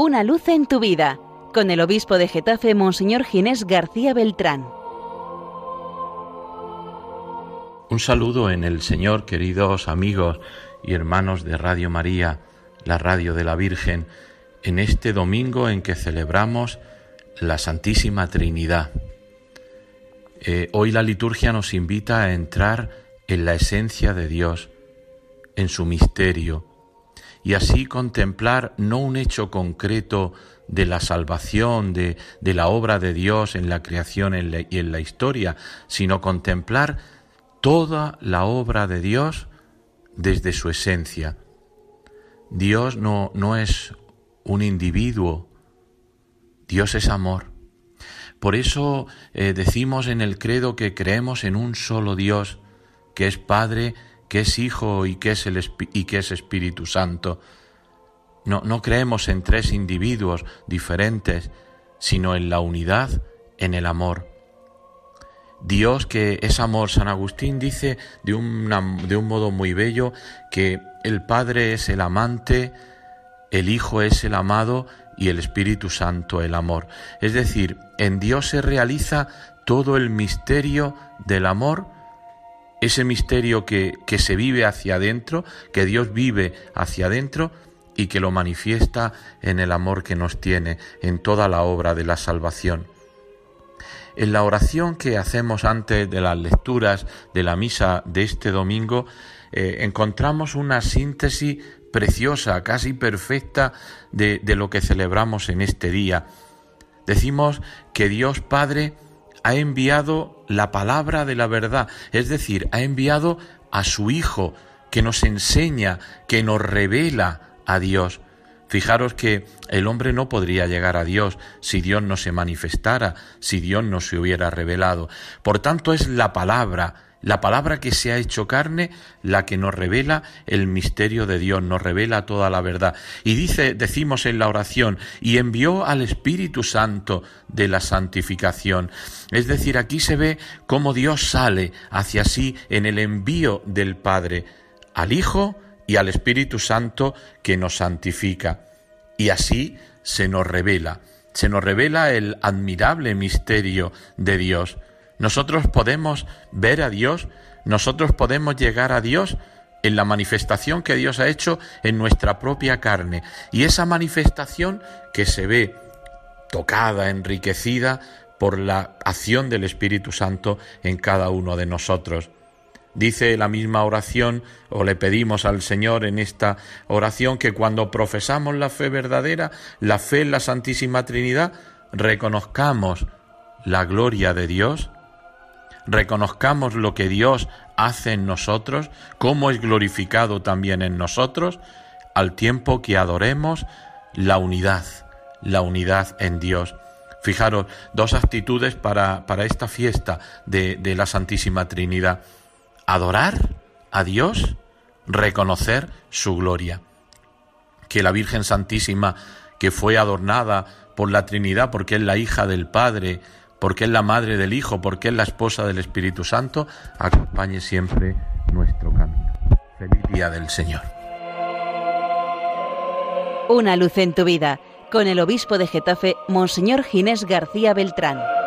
Una luz en tu vida, con el obispo de Getafe, Monseñor Ginés García Beltrán. Un saludo en el Señor, queridos amigos y hermanos de Radio María, la radio de la Virgen, en este domingo en que celebramos la Santísima Trinidad. Eh, hoy la liturgia nos invita a entrar en la esencia de Dios, en su misterio, y así contemplar no un hecho concreto de la salvación, de, la obra de Dios en la creación y en la historia, sino contemplar toda la obra de Dios desde su esencia. Dios no, no es un individuo, Dios es amor. Por eso eh, decimos en el credo que creemos en un solo Dios, que es Padre, que es Hijo y que es, el, y es Espíritu Santo. No, no creemos en tres individuos diferentes, sino en la unidad, en el amor. Dios que es amor. San Agustín dice de, de un modo muy bello que el Padre es el amante, el Hijo es el amado y el Espíritu Santo el amor. Es decir, en Dios se realiza todo el misterio del amor, ese misterio que, que se vive hacia adentro, que Dios vive hacia adentro y que lo manifiesta en el amor que nos tiene en toda la obra de la salvación. En la oración que hacemos antes de las lecturas de la misa de este domingo, eh, encontramos una síntesis preciosa, casi perfecta de, de lo que celebramos en este día. Decimos que Dios Padre ha enviado la palabra de la verdad, es decir, ha enviado a su Hijo que nos enseña, que nos revela a Dios. Fijaros que el hombre no podría llegar a Dios si Dios no se manifestara, si Dios no se hubiera revelado. Por tanto, es la palabra, la palabra que se ha hecho carne, la que nos revela el misterio de Dios, nos revela toda la verdad. Y dice, decimos en la oración, y envió al Espíritu Santo de la santificación. Es decir, aquí se ve cómo Dios sale hacia sí en el envío del Padre al Hijo, y al Espíritu Santo que nos santifica. Y así se nos revela, se nos revela el admirable misterio de Dios. Nosotros podemos ver a Dios, nosotros podemos llegar a Dios en la manifestación que Dios ha hecho en nuestra propia carne. Y esa manifestación que se ve tocada, enriquecida por la acción del Espíritu Santo en cada uno de nosotros. Dice la misma oración, o le pedimos al Señor en esta oración, que cuando profesamos la fe verdadera, la fe en la Santísima Trinidad, reconozcamos la gloria de Dios, reconozcamos lo que Dios hace en nosotros, cómo es glorificado también en nosotros, al tiempo que adoremos la unidad, la unidad en Dios. Fijaros, dos actitudes para, para esta fiesta de, de la Santísima Trinidad adorar a Dios, reconocer su gloria. Que la Virgen Santísima, que fue adornada por la Trinidad porque es la hija del Padre, porque es la madre del Hijo, porque es la esposa del Espíritu Santo, acompañe siempre nuestro camino. Feliz día del Señor. Una luz en tu vida, con el obispo de Getafe, Monseñor Ginés García Beltrán.